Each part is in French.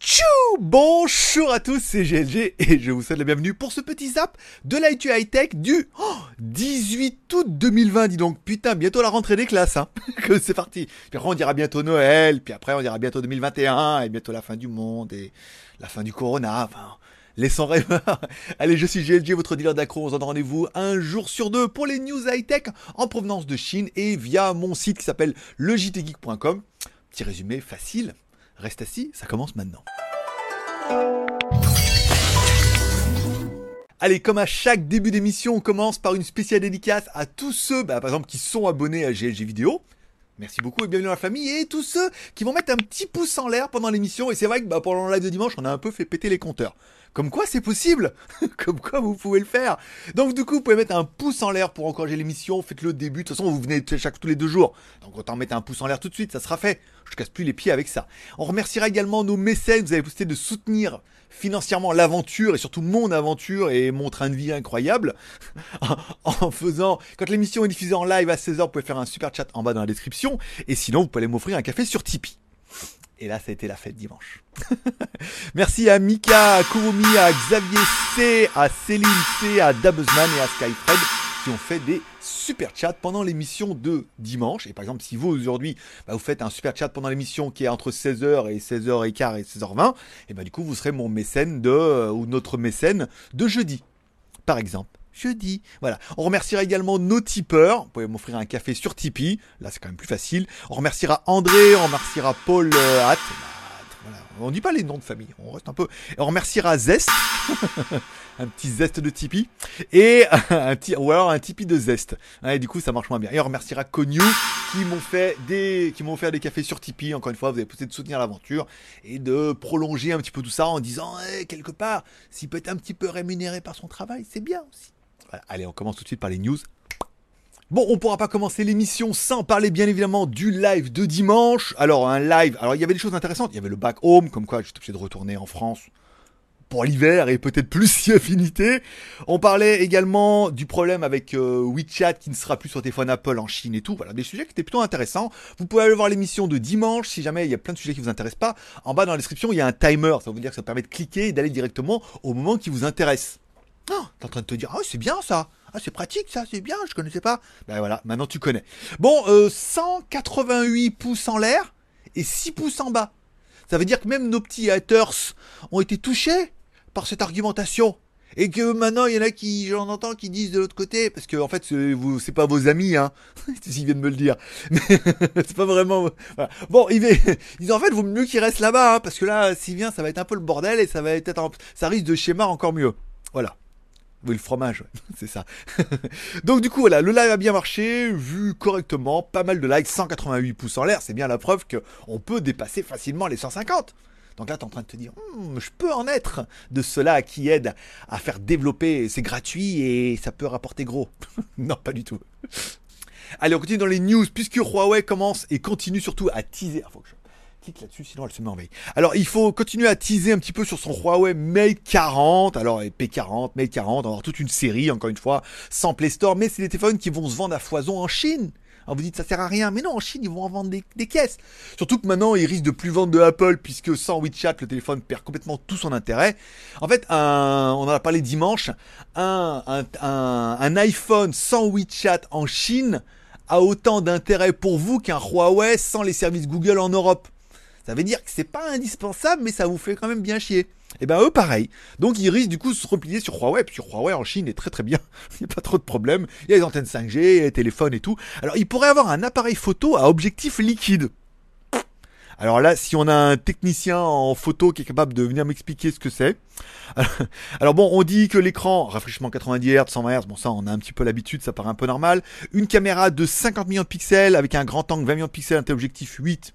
Tchou Bonjour à tous, c'est GLG et je vous souhaite la bienvenue pour ce petit zap de l'IT High Tech du oh, 18 août 2020. Dis donc, putain, bientôt la rentrée des classes, hein. c'est parti. Puis après on dira bientôt Noël, puis après on dira bientôt 2021 et bientôt la fin du monde et la fin du Corona. Enfin, Laissons rêveurs. Allez, je suis GLG, votre dealer d'accro. On se donne rendez-vous un jour sur deux pour les news high-tech en provenance de Chine et via mon site qui s'appelle legitgeek.com. Petit résumé facile. Reste assis, ça commence maintenant. Allez, comme à chaque début d'émission, on commence par une spéciale dédicace à tous ceux, bah, par exemple, qui sont abonnés à GLG Vidéo. Merci beaucoup et bienvenue dans la famille. Et tous ceux qui vont mettre un petit pouce en l'air pendant l'émission. Et c'est vrai que bah, pendant le live de dimanche, on a un peu fait péter les compteurs. Comme quoi c'est possible Comme quoi vous pouvez le faire Donc du coup, vous pouvez mettre un pouce en l'air pour encourager l'émission. Faites-le début. De toute façon, vous venez chaque tous les deux jours. Donc autant mettre un pouce en l'air tout de suite, ça sera fait. Je casse plus les pieds avec ça. On remerciera également nos mécènes. Vous avez posté de soutenir financièrement l'aventure et surtout mon aventure et mon train de vie incroyable en faisant quand l'émission est diffusée en live à 16h vous pouvez faire un super chat en bas dans la description et sinon vous pouvez m'offrir un café sur Tipeee. Et là ça a été la fête dimanche. Merci à Mika, à Kurumi, à Xavier C, à Céline C, à Dabuzman et à Skyfred qui ont fait des super chats pendant l'émission de dimanche. Et par exemple, si vous aujourd'hui, bah, vous faites un super chat pendant l'émission qui est entre 16h et 16h15 et 16h20, et bah du coup, vous serez mon mécène de, euh, ou notre mécène de jeudi, par exemple. Jeudi. Voilà. On remerciera également nos tipeurs. Vous pouvez m'offrir un café sur Tipeee. Là, c'est quand même plus facile. On remerciera André, on remerciera Paul euh, Hatt. Voilà. On dit pas les noms de famille, on reste un peu. On remerciera Zest, un petit Zest de Tipeee, et un petit, ou alors un Tipeee de Zest. et du coup, ça marche moins bien. Et on remerciera Conyu qui m'ont fait des, qui m'ont offert des cafés sur Tipeee. Encore une fois, vous avez posé de soutenir l'aventure et de prolonger un petit peu tout ça en disant, hey, quelque part, s'il peut être un petit peu rémunéré par son travail, c'est bien aussi. Allez, on commence tout de suite par les news. Bon, on pourra pas commencer l'émission sans parler bien évidemment du live de dimanche. Alors un live, alors il y avait des choses intéressantes. Il y avait le back home, comme quoi j'étais obligé de retourner en France pour l'hiver et peut-être plus si affinité. On parlait également du problème avec euh, WeChat qui ne sera plus sur téléphone Apple en Chine et tout. Voilà, des sujets qui étaient plutôt intéressants. Vous pouvez aller voir l'émission de dimanche si jamais il y a plein de sujets qui vous intéressent pas. En bas dans la description, il y a un timer. Ça veut dire que ça permet de cliquer et d'aller directement au moment qui vous intéresse. Oh, t'es en train de te dire, ah c'est bien ça. Ah, c'est pratique ça, c'est bien, je connaissais pas. Ben voilà, maintenant tu connais. Bon, euh, 188 pouces en l'air et 6 pouces en bas. Ça veut dire que même nos petits haters ont été touchés par cette argumentation. Et que maintenant, il y en a qui, j'en entends, qui disent de l'autre côté, parce que en fait, c'est pas vos amis, hein. S'ils viennent me le dire. Mais c'est pas vraiment. Bon, ils disent en fait, vaut mieux qu'ils restent là-bas, hein, parce que là, s'il vient, ça va être un peu le bordel et ça va être, ça risque de schéma encore mieux. Voilà. Oui, le fromage, c'est ça. Donc du coup, voilà, le live a bien marché, vu correctement, pas mal de likes, 188 pouces en l'air, c'est bien la preuve qu'on peut dépasser facilement les 150. Donc là, tu es en train de te dire, hm, je peux en être de cela qui aide à faire développer, c'est gratuit et ça peut rapporter gros. non, pas du tout. Allez, on continue dans les news, puisque Huawei commence et continue surtout à teaser. Ah, clique là-dessus, sinon elle se met en veille. Alors, il faut continuer à teaser un petit peu sur son Huawei Mate 40. Alors, P40, Mate 40, on va avoir toute une série, encore une fois, sans Play Store, mais c'est des téléphones qui vont se vendre à foison en Chine. Alors vous dites ça sert à rien, mais non, en Chine ils vont en vendre des, des, caisses. Surtout que maintenant ils risquent de plus vendre de Apple puisque sans WeChat le téléphone perd complètement tout son intérêt. En fait, un, on en a parlé dimanche, un, un, un iPhone sans WeChat en Chine a autant d'intérêt pour vous qu'un Huawei sans les services Google en Europe. Ça veut dire que c'est pas indispensable, mais ça vous fait quand même bien chier. Et ben eux pareil. Donc ils risquent du coup de se replier sur Huawei, puis Huawei en Chine est très très bien. Il n'y a pas trop de problèmes. Il y a les antennes 5G, les téléphones et tout. Alors ils pourraient avoir un appareil photo à objectif liquide. Alors là, si on a un technicien en photo qui est capable de venir m'expliquer ce que c'est. Alors bon, on dit que l'écran, rafraîchissement 90 Hz, 120 Hz, bon ça on a un petit peu l'habitude, ça paraît un peu normal. Une caméra de 50 millions de pixels avec un grand angle 20 millions de pixels, un téléobjectif 8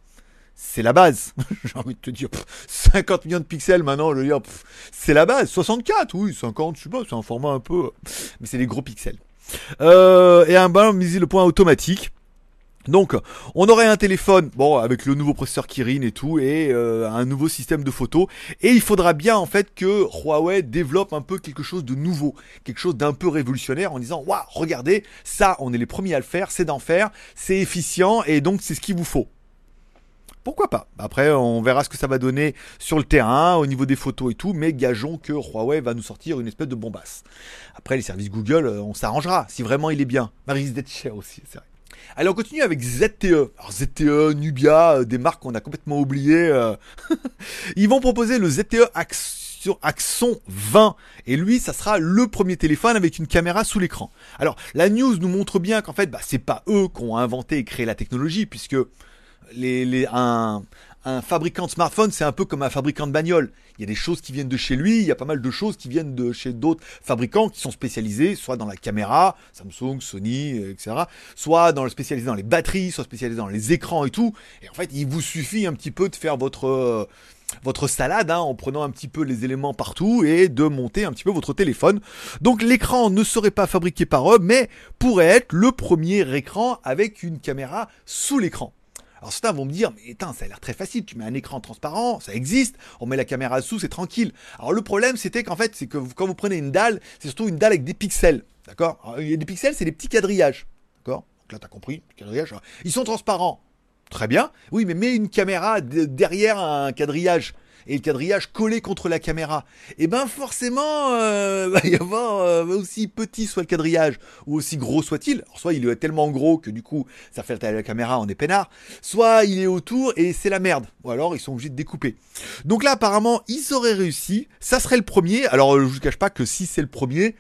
c'est la base. J'ai envie de te dire, 50 millions de pixels maintenant, je veux dire, c'est la base. 64, oui, 50, je sais pas, c'est un format un peu, mais c'est des gros pixels. Euh, et un ballon le point automatique. Donc, on aurait un téléphone, bon, avec le nouveau processeur Kirin et tout, et euh, un nouveau système de photo. Et il faudra bien, en fait, que Huawei développe un peu quelque chose de nouveau, quelque chose d'un peu révolutionnaire, en disant, waouh, regardez, ça, on est les premiers à le faire, c'est d'en faire, c'est efficient, et donc c'est ce qu'il vous faut. Pourquoi pas Après, on verra ce que ça va donner sur le terrain, au niveau des photos et tout, mais gageons que Huawei va nous sortir une espèce de bombasse. Après, les services Google, euh, on s'arrangera, si vraiment il est bien. Ça risque d'être cher aussi, c'est vrai. Allez, on continue avec ZTE. Alors ZTE, Nubia, euh, des marques qu'on a complètement oubliées. euh. Ils vont proposer le ZTE Axon, Axon 20. Et lui, ça sera le premier téléphone avec une caméra sous l'écran. Alors, la news nous montre bien qu'en fait, bah, c'est pas eux qui ont inventé et créé la technologie, puisque un, fabricant de smartphone, c'est un peu comme un fabricant de bagnole. Il y a des choses qui viennent de chez lui, il y a pas mal de choses qui viennent de chez d'autres fabricants qui sont spécialisés, soit dans la caméra, Samsung, Sony, etc., soit dans le spécialisé dans les batteries, soit spécialisé dans les écrans et tout. Et en fait, il vous suffit un petit peu de faire votre euh, salade hein, en prenant un petit peu les éléments partout et de monter un petit peu votre téléphone. Donc l'écran ne serait pas fabriqué par eux, mais pourrait être le premier écran avec une caméra sous l'écran. Alors certains vont me dire, mais attends, ça a l'air très facile, tu mets un écran transparent, ça existe, on met la caméra dessous, c'est tranquille. Alors le problème, c'était qu'en fait, c'est que quand vous prenez une dalle, c'est surtout une dalle avec des pixels, d'accord? Des pixels, c'est des petits quadrillages, d'accord? Donc là, t'as compris, quadrillages, alors, ils sont transparents. Très bien, oui, mais mets une caméra de- derrière un quadrillage. Et le quadrillage collé contre la caméra. Et ben forcément, euh, va y avoir euh, aussi petit soit le quadrillage, ou aussi gros soit-il. Soit il est tellement gros que du coup ça fait la caméra, on est peinard. Soit il est autour et c'est la merde. Ou alors ils sont obligés de découper. Donc là apparemment ils auraient réussi. Ça serait le premier. Alors euh, je vous cache pas que si c'est le premier,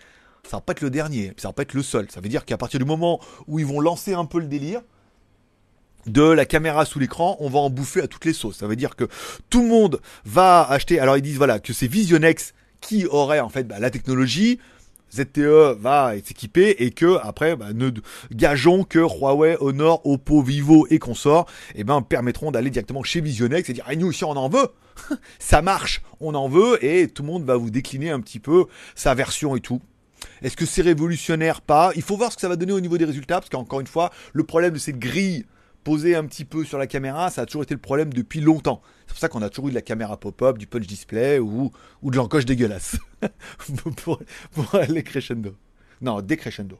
ça va pas être le dernier. Ça va pas être le seul. Ça veut dire qu'à partir du moment où ils vont lancer un peu le délire de la caméra sous l'écran, on va en bouffer à toutes les sauces. Ça veut dire que tout le monde va acheter. Alors ils disent voilà que c'est Visionex qui aurait en fait bah, la technologie. ZTE va s'équiper et que après bah, ne gageons que Huawei, Honor, Oppo, Vivo et consorts eh ben permettront d'aller directement chez Visionex et dire ah, nous aussi on en veut ça marche on en veut et tout le monde va vous décliner un petit peu sa version et tout est-ce que c'est révolutionnaire? Pas. Il faut voir ce que ça va donner au niveau des résultats, parce qu'encore une fois, le problème de cette grille posée un petit peu sur la caméra, ça a toujours été le problème depuis longtemps. C'est pour ça qu'on a toujours eu de la caméra pop-up, du punch display ou, de l'encoche dégueulasse. pour, pour crescendo. Non, décrescendo.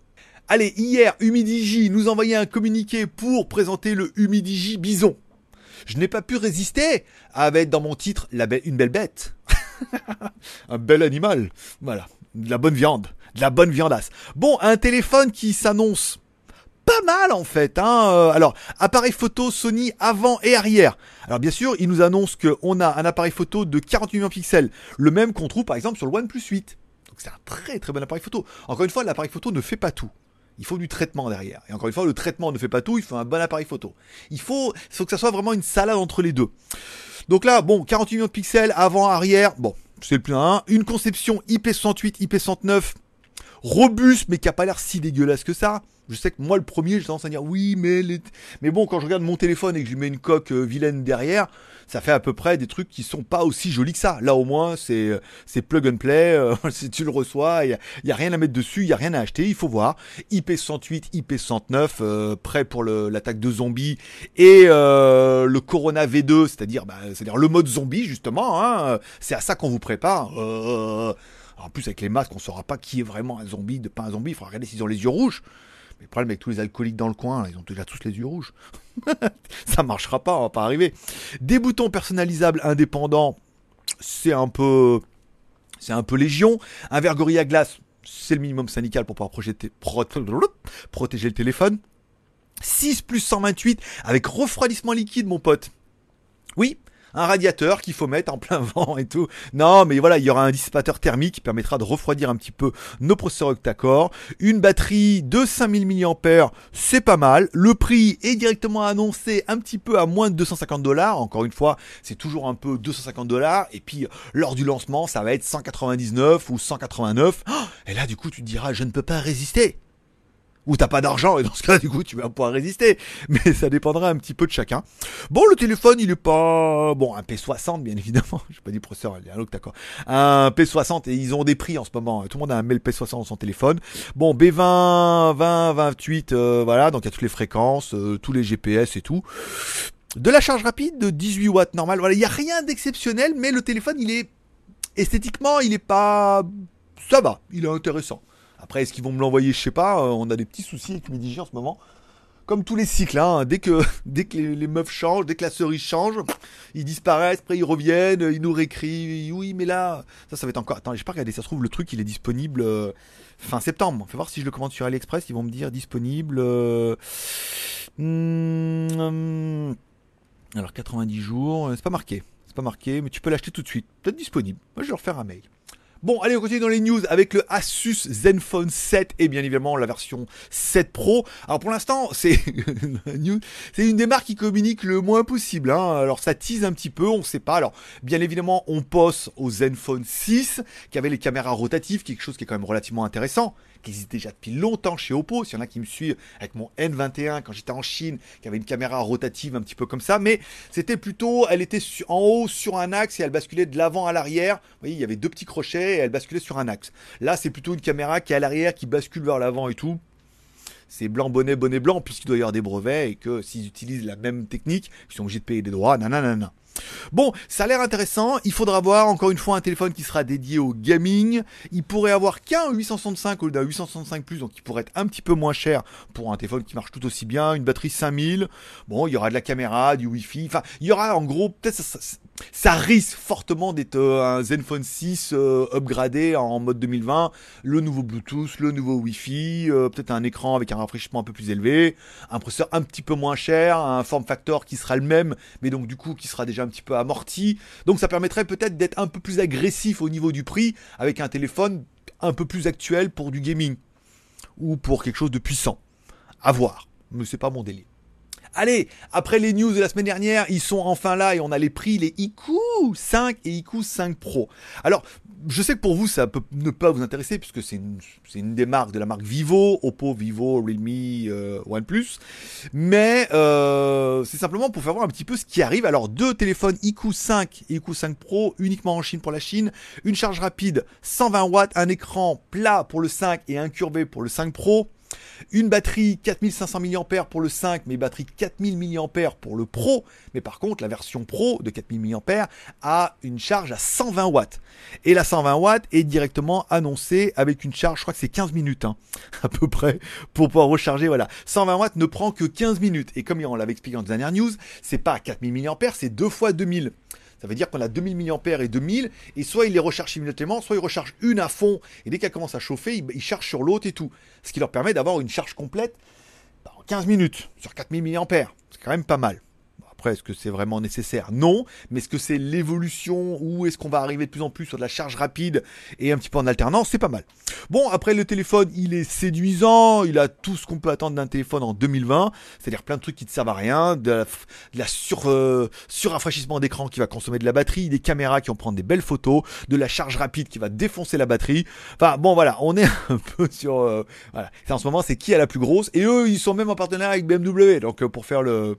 Allez, hier, Humidigi nous envoyait un communiqué pour présenter le Humidigi Bison. Je n'ai pas pu résister à mettre dans mon titre une belle bête. un bel animal. Voilà. De la bonne viande. De la bonne viandasse. Bon, un téléphone qui s'annonce pas mal en fait. Hein. Euh, Alors, appareil photo Sony avant et arrière. Alors bien sûr, il nous annonce qu'on a un appareil photo de 48 millions de pixels, le même qu'on trouve par exemple sur le OnePlus 8. Donc c'est un très très bon appareil photo. Encore une fois, l'appareil photo ne fait pas tout. Il faut du traitement derrière. Et encore une fois, le traitement ne fait pas tout, il faut un bon appareil photo. Il faut, que ça soit vraiment une salade entre les deux. Donc là, bon, 48 millions de pixels, avant, arrière, bon, c'est le plein. Une conception IP68, IP69, robuste, mais qui a pas l'air si dégueulasse que ça. Je sais que moi, le premier, j'ai tendance à dire oui, mais les... mais bon, quand je regarde mon téléphone et que je lui mets une coque euh, vilaine derrière, ça fait à peu près des trucs qui sont pas aussi jolis que ça. Là, au moins, c'est euh, c'est plug and play. euh, si tu le reçois, il y a, rien à mettre dessus, il y a rien à acheter. Il faut voir. IP68, IP69, euh, prêt pour l'attaque de zombies et euh, le Corona V2, c'est-à-dire, bah, c'est-à-dire le mode zombie justement. Hein, c'est à ça qu'on vous prépare. En plus, avec les masques, on saura pas qui est vraiment un zombie, de pas un zombie. Il faudra regarder s'ils ont les yeux rouges. Mais le problème avec tous les alcooliques dans le coin, ils ont déjà tous les yeux rouges. ça marchera pas, on va pas arriver. Des boutons personnalisables indépendants, c'est un peu, c'est un peu légion. Un verre Gorilla Glass, c'est le minimum syndical pour pouvoir protéger le téléphone. 6 plus 128 avec refroidissement liquide, mon pote. Oui, un radiateur qu'il faut mettre en plein vent et tout. Non, mais voilà, il y aura un dissipateur thermique qui permettra de refroidir un petit peu nos processeurs octa-core. Une batterie de 5000 mAh, c'est pas mal. Le prix est directement annoncé un petit peu à moins de 250 dollars. Encore une fois, c'est toujours un peu 250 dollars. Et puis, lors du lancement, ça va être 199 ou 189. Oh, Et là, du coup, tu te diras, je ne peux pas résister ou t'as pas d'argent et dans ce cas du coup tu vas pouvoir résister. Mais ça dépendra un petit peu de chacun. Bon le téléphone il est pas bon un P60 bien évidemment. J'ai pas dit processeur il y a un autre d'accord. Un P60 et ils ont des prix en ce moment. Tout le monde a un mail P60 dans son téléphone. Bon B20 20 28 euh, voilà donc il y a toutes les fréquences euh, tous les GPS et tout. De la charge rapide de 18 watts normal voilà il y a rien d'exceptionnel mais le téléphone il est esthétiquement il est pas ça va il est intéressant après, est-ce qu'ils vont me l'envoyer? Je sais pas. euh, on a des petits soucis avec Midigi en ce moment. comme tous les cycles, hein, dès que, les, meufs changent, dès que la cerise change, ils disparaissent, après ils reviennent, ils nous réécrivent, oui, mais là, ça, ça va être encore. Attends, j'ai pas regardé, ça se trouve, le truc, il est disponible euh, fin septembre. Fais voir si je le commande sur AliExpress, ils vont me dire disponible. Euh, hmm, alors, 90 jours, c'est pas marqué. C'est pas marqué, mais tu peux l'acheter tout de suite. Peut-être disponible. Moi, je vais leur faire un mail. Bon, allez, on continue dans les news avec le Asus Zenfone 7 et bien évidemment la version 7 Pro. Alors pour l'instant, c'est une des marques qui communique le moins possible. Hein. Alors ça tease un petit peu, on sait pas. Alors bien évidemment, on poste au Zenfone 6 qui avait les caméras rotatives, quelque chose qui est quand même relativement intéressant qui existe déjà depuis longtemps chez Oppo. S'il y en a qui me suivent avec mon N21 quand j'étais en Chine, qui avait une caméra rotative un petit peu comme ça, mais c'était plutôt, elle était en haut sur un axe et elle basculait de l'avant à l'arrière. Vous voyez, il y avait deux petits crochets elle basculait sur un axe. Là, c'est plutôt une caméra qui est à l'arrière, qui bascule vers l'avant et tout c'est blanc bonnet bonnet blanc puisqu'il doit y avoir des brevets et que s'ils utilisent la même technique, ils sont obligés de payer des droits, nanana. Bon, ça a l'air intéressant. Il faudra avoir encore une fois un téléphone qui sera dédié au gaming. Il pourrait avoir qu'un 865 au d'un 865 plus, donc il pourrait être un petit peu moins cher pour un téléphone qui marche tout aussi bien. Une batterie 5000. Bon, il y aura de la caméra, du Wi-Fi. Enfin, il y aura en gros peut-être ça, risque fortement d'être euh, un Zenfone 6 euh, upgradé en mode 2020, le nouveau Bluetooth, le nouveau Wi-Fi, euh, peut-être un écran avec un rafraîchissement un peu plus élevé, un processeur un petit peu moins cher, un form factor qui sera le même, mais donc du coup qui sera déjà petit peu amorti. Donc ça permettrait peut-être d'être un peu plus agressif au niveau du prix avec un téléphone un peu plus actuel pour du gaming ou pour quelque chose de puissant. À voir, mais c'est pas mon délire. Allez, après les news de la semaine dernière, ils sont enfin là et on a les prix, les IQ 5 et IQ 5 Pro. Alors, je sais que pour vous, ça peut ne pas vous intéresser puisque c'est une, des marques de la marque Vivo, Oppo, Vivo, Realme, euh, OnePlus. Mais euh, c'est simplement pour faire voir un petit peu ce qui arrive. Alors, deux téléphones IQ 5 et IQ 5 Pro uniquement en Chine pour la Chine. Une charge rapide 120 watts, un écran plat pour le 5 et incurvé pour le 5 Pro. Une batterie 4500 mAh pour le 5, mais batterie 4000 mAh pour le Pro. Mais par contre, la version Pro de 4000 mAh a une charge à 120 watts. Et la 120 watts est directement annoncée avec une charge, je crois que c'est 15 minutes, hein, à peu près, pour pouvoir recharger. Voilà. 120 watts ne prend que 15 minutes. Et comme on l'avait expliqué en dernière news, c'est pas 4000 mAh, c'est deux fois 2000. Ça veut dire qu'on a 2000 mAh et 2000, et soit il les recharge simultanément, soit il recharge une à fond, et dès qu'elle commence à chauffer, il, charge sur l'autre et tout. Ce qui leur permet d'avoir une charge complète en 15 minutes sur 4000 mAh. C'est quand même pas mal. Après, est-ce que c'est vraiment nécessaire? Non. Mais est-ce que c'est l'évolution ou est-ce qu'on va arriver de plus en plus sur de la charge rapide et un petit peu en alternance? C'est pas mal. Bon, après le téléphone, il est séduisant. Il a tout ce qu'on peut attendre d'un téléphone en 2020. C'est-à-dire plein de trucs qui ne servent à rien. De la, sur, euh, surrafraîchissement d'écran qui va consommer de la batterie. Des caméras qui vont prendre des belles photos. De la charge rapide qui va défoncer la batterie. Enfin, bon, voilà. On est un peu sur... Euh, voilà. En ce moment, c'est qui a la plus grosse? Et eux, ils sont même en partenariat avec BMW. Donc, euh, pour faire le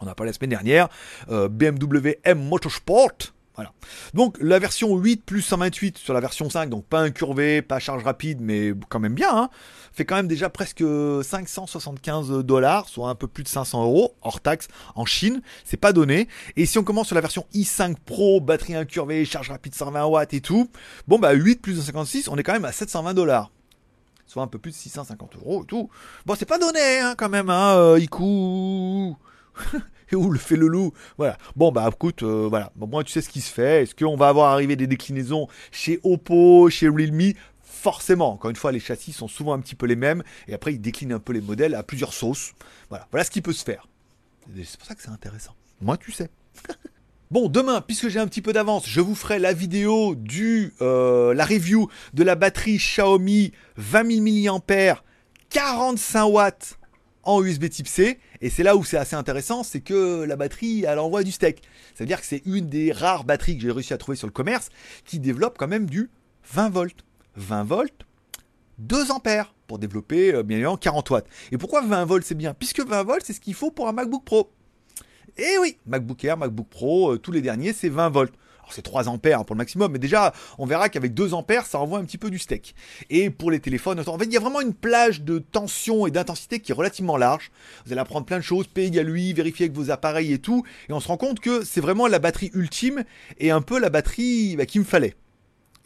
on a parlé la semaine dernière, euh, BMW M Motorsport. Voilà. Donc la version 8 plus 128 sur la version 5, donc pas incurvé, pas charge rapide, mais quand même bien, hein, fait quand même déjà presque 575 dollars, soit un peu plus de 500 euros hors taxe en Chine. C'est pas donné. Et si on commence sur la version i5 Pro, batterie incurvée, charge rapide 120 watts et tout, bon bah 8 plus 256, on est quand même à 720 dollars soit un peu plus de 650 euros et tout. Bon, c'est pas donné, hein, quand même, hein, euh, et où le fait le loup Voilà. Bon, bah écoute, euh, voilà. Moi, tu sais ce qui se fait. Est-ce qu'on va avoir arrivé des déclinaisons chez Oppo, chez Realme? Forcément, encore une fois, les châssis sont souvent un petit peu les mêmes, et après ils déclinent un peu les modèles à plusieurs sauces. Voilà, voilà ce qui peut se faire. C'est pour ça que c'est intéressant. Moi, tu sais. Bon, demain, puisque j'ai un petit peu d'avance, je vous ferai la vidéo du euh, la review de la batterie Xiaomi 20 000 mAh, 45 watts en USB type C. Et c'est là où c'est assez intéressant, c'est que la batterie, elle envoie du steak. Ça veut dire que c'est une des rares batteries que j'ai réussi à trouver sur le commerce qui développe quand même du 20 volts. 20 volts, 2 ampères pour développer euh, bien évidemment 40 watts. Et pourquoi 20 volts c'est bien? Puisque 20 volts c'est ce qu'il faut pour un MacBook Pro. Et oui, MacBook Air, MacBook Pro, euh, tous les derniers c'est 20 volts c'est 3 ampères pour le maximum, mais déjà, on verra qu'avec 2 ampères, ça envoie un petit peu du steak. Et pour les téléphones, en fait, il y a vraiment une plage de tension et d'intensité qui est relativement large. Vous allez apprendre plein de choses, P égale lui, vérifier avec vos appareils et tout, et on se rend compte que c'est vraiment la batterie ultime et un peu la batterie bah, qu'il me fallait.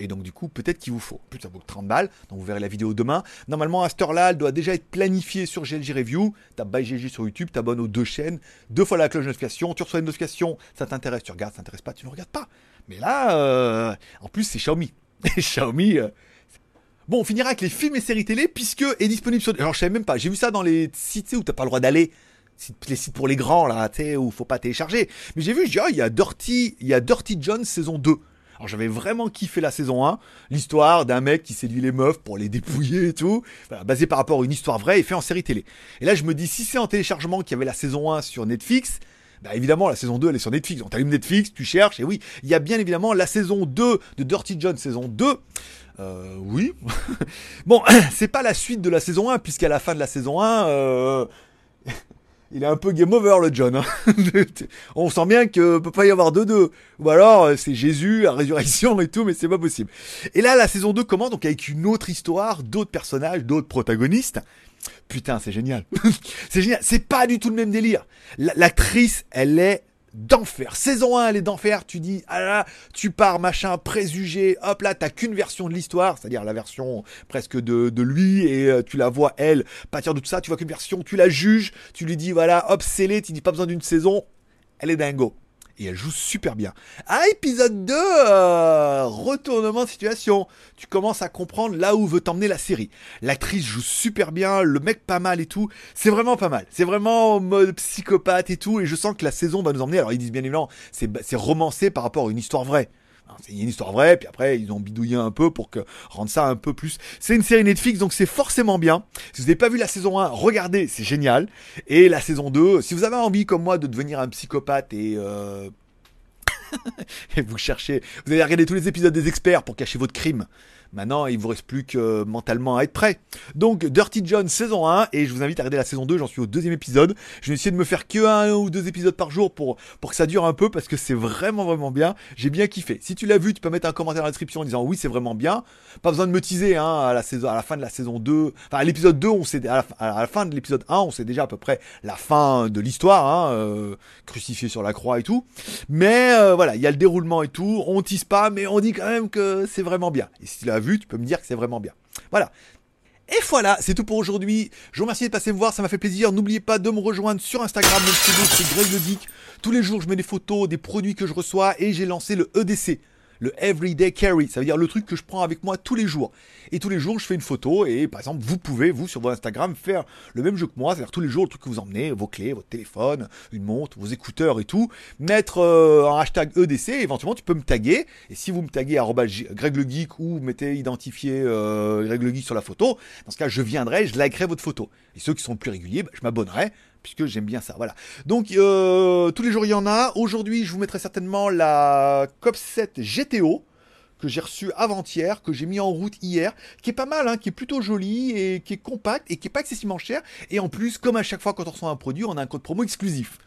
Et donc du coup, peut-être qu'il vous faut. Plus ça vaut 30 balles, donc vous verrez la vidéo demain. Normalement, à cette heure-là, elle doit déjà être planifiée sur GLG Review. T'as by GG sur YouTube, t'abonnes aux deux chaînes, deux fois la cloche de notification, tu reçois une notification, ça t'intéresse, tu regardes, ça t'intéresse pas, tu ne regardes pas. Mais là, euh, en plus, c'est Xiaomi. Xiaomi... Euh, bon, on finira avec les films et séries télé, puisque est disponible sur... Alors, je savais même pas, j'ai vu ça dans les sites où t'as pas le droit d'aller les sites pour les grands là, tu sais, où faut pas télécharger. Mais j'ai vu, je oh, il y a Dirty, il y a Dirty John saison 2. Alors j'avais vraiment kiffé la saison 1, l'histoire d'un mec qui séduit les meufs pour les dépouiller et tout, basé par rapport à une histoire vraie et fait en série télé. Et là je me dis, si c'est en téléchargement qu'il y avait la saison 1 sur Netflix, bah évidemment la saison 2 elle est sur Netflix. On t'allume Netflix, tu cherches, et oui, il y a bien évidemment la saison 2 de Dirty John saison 2. Euh, oui. bon, c'est pas la suite de la saison 1, puisqu'à la fin de la saison 1, euh, il est un peu game over le John. Hein. On sent bien que peut pas y avoir deux deux. Ou alors euh, c'est Jésus, la résurrection et tout, mais c'est pas possible. Et là la saison 2 commence donc avec une autre histoire, d'autres personnages, d'autres protagonistes. Putain, c'est génial. c'est génial. C'est pas du tout le même délire. L'actrice, elle est d'enfer. Saison 1, elle est d'enfer. Tu dis, ah tu pars, machin, préjugé. Hop là, t'as qu'une version de l'histoire, c'est-à-dire la version presque de, de lui, et euh, tu la vois, elle, partir de tout ça. Tu vois qu'une version, tu la juges, tu lui dis, voilà, hop, scellé, tu dis pas besoin d'une saison. Elle est dingo et elle joue super bien. Ah, épisode 2, euh, retournement de situation. Tu commences à comprendre là où veut t'emmener la série. L'actrice joue super bien, le mec pas mal et tout. C'est vraiment pas mal. C'est vraiment mode psychopathe et tout. Et je sens que la saison va nous emmener. Alors ils disent bien évidemment, c'est romancé par rapport à une histoire vraie. C'est une histoire vraie, puis après ils ont bidouillé un peu pour que rendre ça un peu plus. C'est une série Netflix, donc c'est forcément bien. Si vous n'avez pas vu la saison 1, regardez, c'est génial. Et la saison 2, si vous avez envie comme moi de devenir un psychopathe et euh... et vous cherchez, vous allez regarder tous les épisodes des experts pour cacher votre crime. Maintenant, il vous reste plus que mentalement à être prêt. Donc, Dirty John saison 1, et je vous invite à regarder la saison 2, j'en suis au deuxième épisode. Je vais essayer de me faire que un ou deux épisodes par jour pour, pour que ça dure un peu, parce que c'est vraiment, vraiment bien. J'ai bien kiffé. Si tu l'as vu, tu peux mettre un commentaire dans la description en disant oui, c'est vraiment bien. Pas besoin de me teaser, hein, à la saison, à la fin de la saison 2. Enfin, à l'épisode 2, on sait, à la, fin de l'épisode 1, on sait déjà à peu près la fin de l'histoire, hein, euh, crucifié sur la croix et tout. Mais, euh, voilà, il y a le déroulement et tout. On tease pas, mais on dit quand même que c'est vraiment bien. Et si tu l'as vu, tu peux me dire que c'est vraiment bien. Voilà. Et voilà, c'est tout pour aujourd'hui. Je vous remercie de passer me voir, ça m'a fait plaisir. N'oubliez pas de me rejoindre sur Instagram, mon c'est Greg le Geek. Tous les jours, je mets des photos des produits que je reçois et j'ai lancé le EDC le everyday carry, ça veut dire le truc que je prends avec moi tous les jours. Et tous les jours, je fais une photo et par exemple, vous pouvez, vous, sur votre Instagram, faire le même jeu que moi, c'est-à-dire tous les jours, le truc que vous emmenez, vos clés, votre téléphone, une montre, vos écouteurs et tout, mettre euh, un hashtag EDC, éventuellement, tu peux me taguer. Et si vous me taguez Greg le Geek ou mettez identifié euh, Greg le Geek sur la photo, dans ce cas, je viendrai, je likerai votre photo. Et ceux qui sont plus réguliers, bah, je m'abonnerai puisque j'aime bien ça. Voilà. Donc euh, tous les jours il y en a. Aujourd'hui, je vous mettrai certainement la COP 7 GTO que j'ai reçu avant-hier, que j'ai mis en route hier, qui est pas mal, hein, qui est plutôt joli et qui est compact et qui est pas excessivement cher. Et en plus, comme à chaque fois quand on reçoit un produit, on a un code promo exclusif.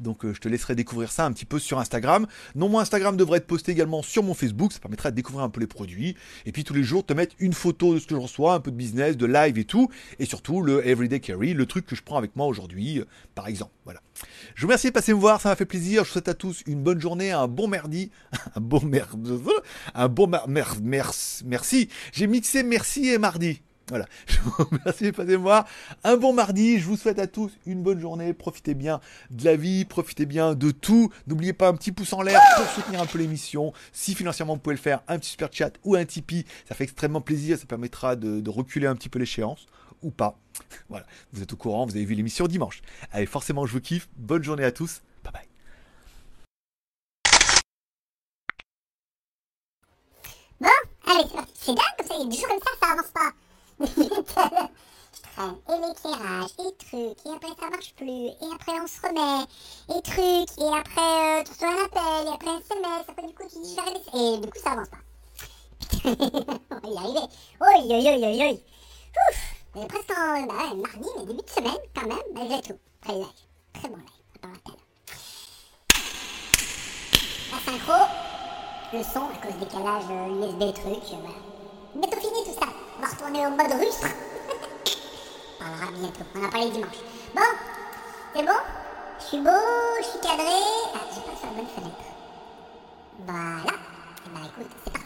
Donc euh, je te laisserai découvrir ça un petit peu sur Instagram. Non, mon Instagram devrait être posté également sur mon Facebook, ça permettra de découvrir un peu les produits. Et puis tous les jours, te mettre une photo de ce que je reçois, un peu de business, de live et tout. Et surtout le Everyday Carry, le truc que je prends avec moi aujourd'hui, euh, par exemple. Voilà. Je vous remercie de passer me voir, ça m'a fait plaisir. Je vous souhaite à tous une bonne journée, un bon merdi, un bon merde, un bon mer, merci. J'ai mixé merci et mardi. Voilà, je vous remercie de voir. Un bon mardi, je vous souhaite à tous une bonne journée. Profitez bien de la vie, profitez bien de tout. N'oubliez pas un petit pouce en l'air pour soutenir un peu l'émission. Si financièrement vous pouvez le faire, un petit super chat ou un Tipeee, ça fait extrêmement plaisir. Ça permettra de, reculer un petit peu l'échéance ou pas. Voilà, vous êtes au courant, vous avez vu l'émission dimanche. Allez, forcément, je vous kiffe. Bonne journée à tous. Bye bye. Bon, allez, c'est dingue, comme ça, il y a des jours comme ça, ça avance pas et l'éclairage, et trucs, et après ça marche plus, et après on se remet, et trucs, et après euh, tu reçois un appel, et après un SMS, après du coup tu dis vais et du coup ça avance pas. on va y arriver. Oi, oi, oi, oi, oi. Ouf, on est presque en bah, mardi, mais début de semaine quand même, malgré tout. Après live, très bon live, attends rappel. La synchro, le son à cause décalage USB euh, truc, euh, voilà. Bientôt fini. On va retourner au mode rustre. on parlera bientôt. On a parlé dimanche. Bon, c'est bon Je suis beau, je suis cadré. Ah, j'ai pas sur la bonne fenêtre. Voilà. Et eh bah ben, écoute, c'est